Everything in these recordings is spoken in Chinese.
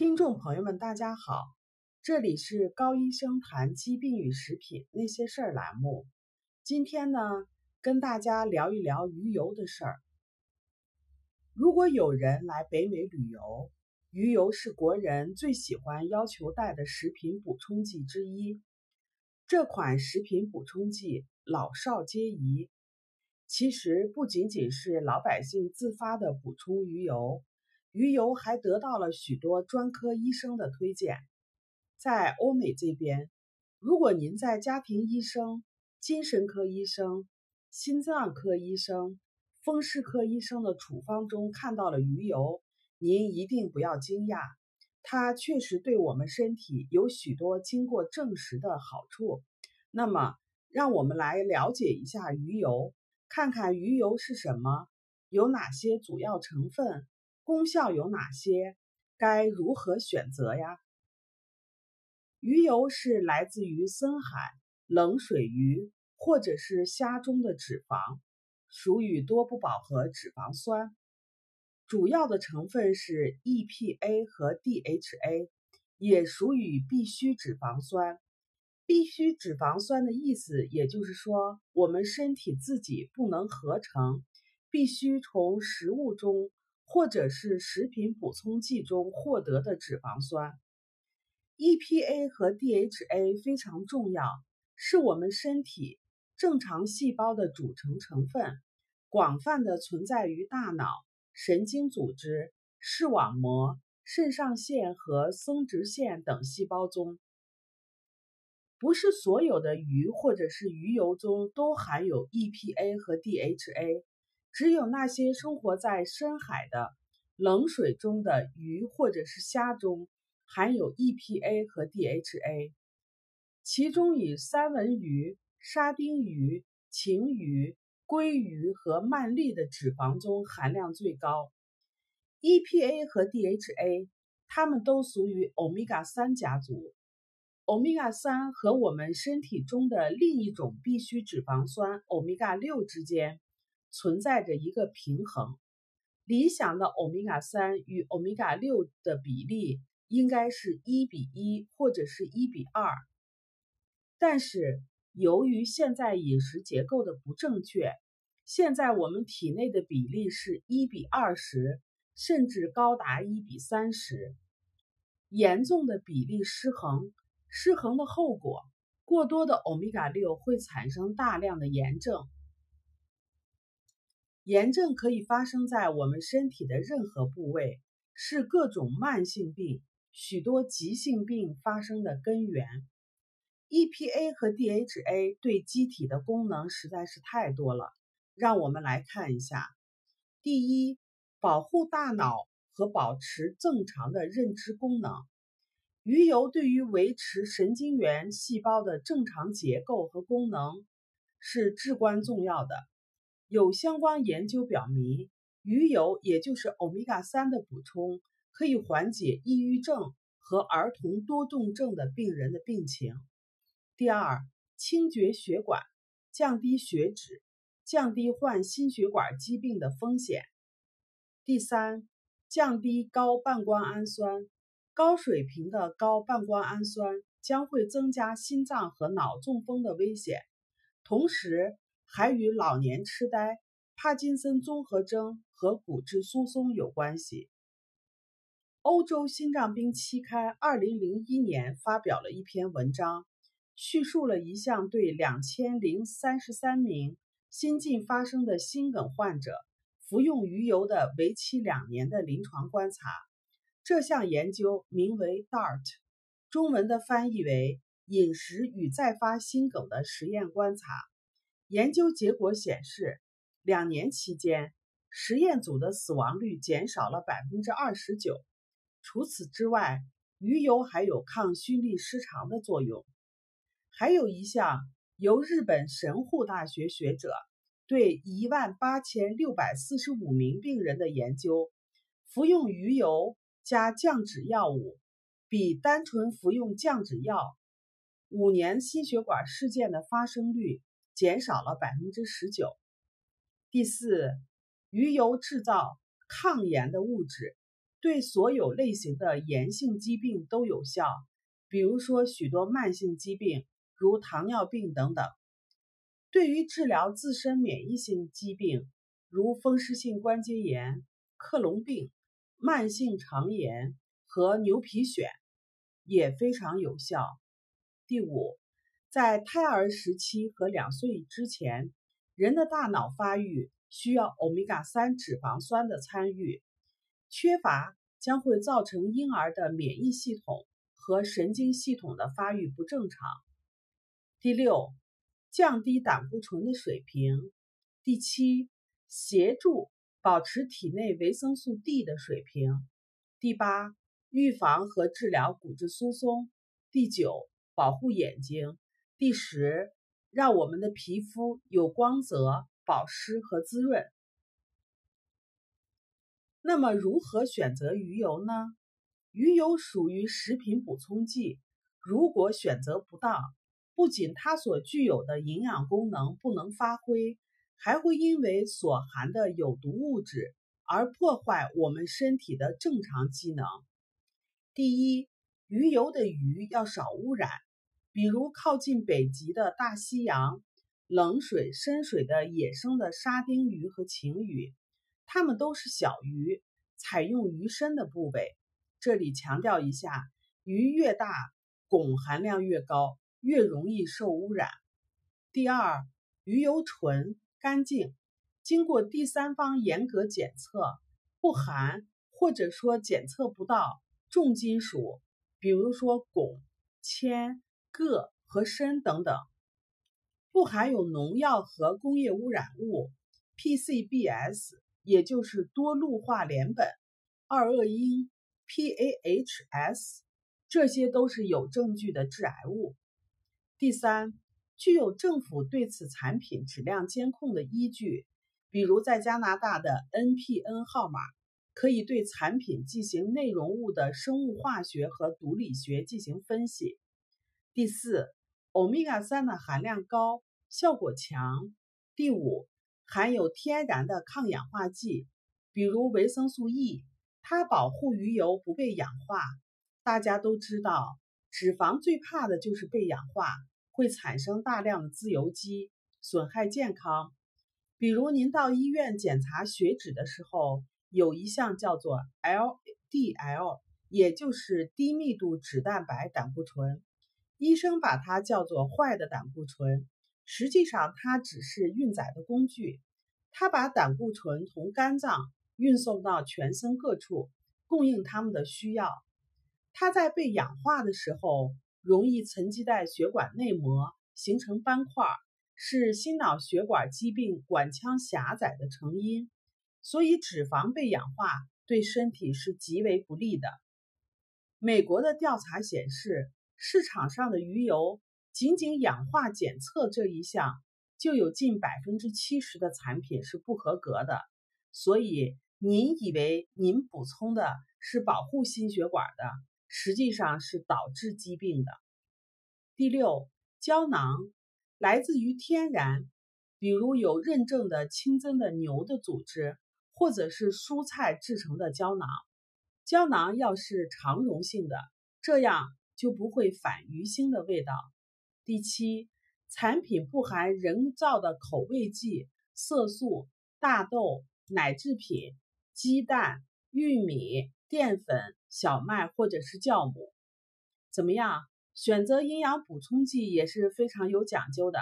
听众朋友们，大家好，这里是高医生谈疾病与食品那些事儿栏目。今天呢，跟大家聊一聊鱼油的事儿。如果有人来北美旅游，鱼油是国人最喜欢要求带的食品补充剂之一。这款食品补充剂老少皆宜，其实不仅仅是老百姓自发的补充鱼油。鱼油还得到了许多专科医生的推荐。在欧美这边，如果您在家庭医生、精神科医生、心脏科医生、风湿科医生的处方中看到了鱼油，您一定不要惊讶，它确实对我们身体有许多经过证实的好处。那么，让我们来了解一下鱼油，看看鱼油是什么，有哪些主要成分。功效有哪些？该如何选择呀？鱼油是来自于深海、冷水鱼或者是虾中的脂肪，属于多不饱和脂肪酸，主要的成分是 EPA 和 DHA，也属于必需脂肪酸。必需脂肪酸的意思，也就是说我们身体自己不能合成，必须从食物中。或者是食品补充剂中获得的脂肪酸，EPA 和 DHA 非常重要，是我们身体正常细胞的组成成分，广泛的存在于大脑、神经组织、视网膜、肾上腺和生殖腺等细胞中。不是所有的鱼或者是鱼油中都含有 EPA 和 DHA。只有那些生活在深海的冷水中的鱼或者是虾中含有 EPA 和 DHA，其中以三文鱼、沙丁鱼、旗鱼、鲑鱼和鳗鲡的脂肪中含量最高。EPA 和 DHA，它们都属于欧米伽三家族。欧米伽三和我们身体中的另一种必需脂肪酸欧米伽六之间。存在着一个平衡，理想的欧米伽三与欧米伽六的比例应该是一比一或者是一比二。但是由于现在饮食结构的不正确，现在我们体内的比例是一比二十，甚至高达一比三十，严重的比例失衡。失衡的后果，过多的欧米伽六会产生大量的炎症。炎症可以发生在我们身体的任何部位，是各种慢性病、许多急性病发生的根源。EPA 和 DHA 对机体的功能实在是太多了，让我们来看一下。第一，保护大脑和保持正常的认知功能。鱼油对于维持神经元细胞的正常结构和功能是至关重要的。有相关研究表明，鱼油也就是欧米伽三的补充，可以缓解抑郁症和儿童多动症的病人的病情。第二，清洁血管，降低血脂，降低患心血管疾病的风险。第三，降低高半胱氨酸，高水平的高半胱氨酸将会增加心脏和脑中风的危险，同时。还与老年痴呆、帕金森综合征和骨质疏松有关系。欧洲心脏病期刊二零零一年发表了一篇文章，叙述了一项对两千零三十三名新近发生的心梗患者服用鱼油的为期两年的临床观察。这项研究名为 DART，中文的翻译为“饮食与再发心梗的实验观察”。研究结果显示，两年期间，实验组的死亡率减少了百分之二十九。除此之外，鱼油还有抗心律失常的作用。还有一项由日本神户大学学者对一万八千六百四十五名病人的研究，服用鱼油加降脂药物，比单纯服用降脂药，五年心血管事件的发生率。减少了百分之十九。第四，鱼油制造抗炎的物质，对所有类型的炎性疾病都有效，比如说许多慢性疾病，如糖尿病等等。对于治疗自身免疫性疾病，如风湿性关节炎、克隆病、慢性肠炎和牛皮癣，也非常有效。第五，在胎儿时期和两岁之前，人的大脑发育需要欧米伽三脂肪酸的参与。缺乏将会造成婴儿的免疫系统和神经系统的发育不正常。第六，降低胆固醇的水平。第七，协助保持体内维生素 D 的水平。第八，预防和治疗骨质疏松。第九，保护眼睛。第十，让我们的皮肤有光泽、保湿和滋润。那么如何选择鱼油呢？鱼油属于食品补充剂，如果选择不当，不仅它所具有的营养功能不能发挥，还会因为所含的有毒物质而破坏我们身体的正常机能。第一，鱼油的鱼要少污染，比如靠近北极的大西洋、冷水、深水的野生的沙丁鱼和晴鱼。它们都是小鱼，采用鱼身的部位。这里强调一下，鱼越大，汞含量越高，越容易受污染。第二，鱼油纯干净，经过第三方严格检测，不含或者说检测不到重金属，比如说汞、铅、铬和砷等等，不含有农药和工业污染物 （PCBs）。也就是多氯化联苯、二恶英 （PAHs），这些都是有证据的致癌物。第三，具有政府对此产品质量监控的依据，比如在加拿大的 NPN 号码，可以对产品进行内容物的生物化学和毒理学进行分析。第四，欧米伽三的含量高，效果强。第五。含有天然的抗氧化剂，比如维生素 E，它保护鱼油不被氧化。大家都知道，脂肪最怕的就是被氧化，会产生大量的自由基，损害健康。比如您到医院检查血脂的时候，有一项叫做 LDL，也就是低密度脂蛋白胆固醇，医生把它叫做坏的胆固醇。实际上，它只是运载的工具，它把胆固醇从肝脏运送到全身各处，供应他们的需要。它在被氧化的时候，容易沉积在血管内膜，形成斑块，是心脑血管疾病管腔狭窄的成因。所以，脂肪被氧化对身体是极为不利的。美国的调查显示，市场上的鱼油。仅仅氧化检测这一项，就有近百分之七十的产品是不合格的。所以，您以为您补充的是保护心血管的，实际上是导致疾病的。第六，胶囊来自于天然，比如有认证的清真的牛的组织，或者是蔬菜制成的胶囊。胶囊要是常溶性的，这样就不会反鱼腥的味道。第七，产品不含人造的口味剂、色素、大豆、奶制品、鸡蛋、玉米、淀粉、小麦或者是酵母。怎么样？选择营养补充剂也是非常有讲究的。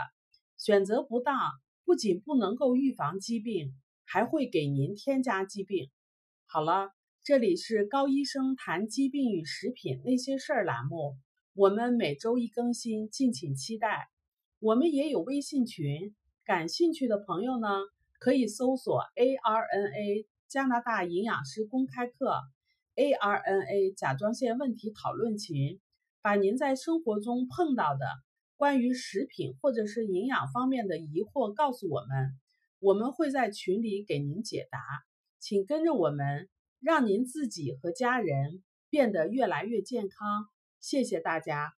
选择不当，不仅不能够预防疾病，还会给您添加疾病。好了，这里是高医生谈疾病与食品那些事儿栏目。我们每周一更新，敬请期待。我们也有微信群，感兴趣的朋友呢，可以搜索 ARNA 加拿大营养师公开课，ARNA 甲状腺问题讨论群，把您在生活中碰到的关于食品或者是营养方面的疑惑告诉我们，我们会在群里给您解答。请跟着我们，让您自己和家人变得越来越健康。谢谢大家。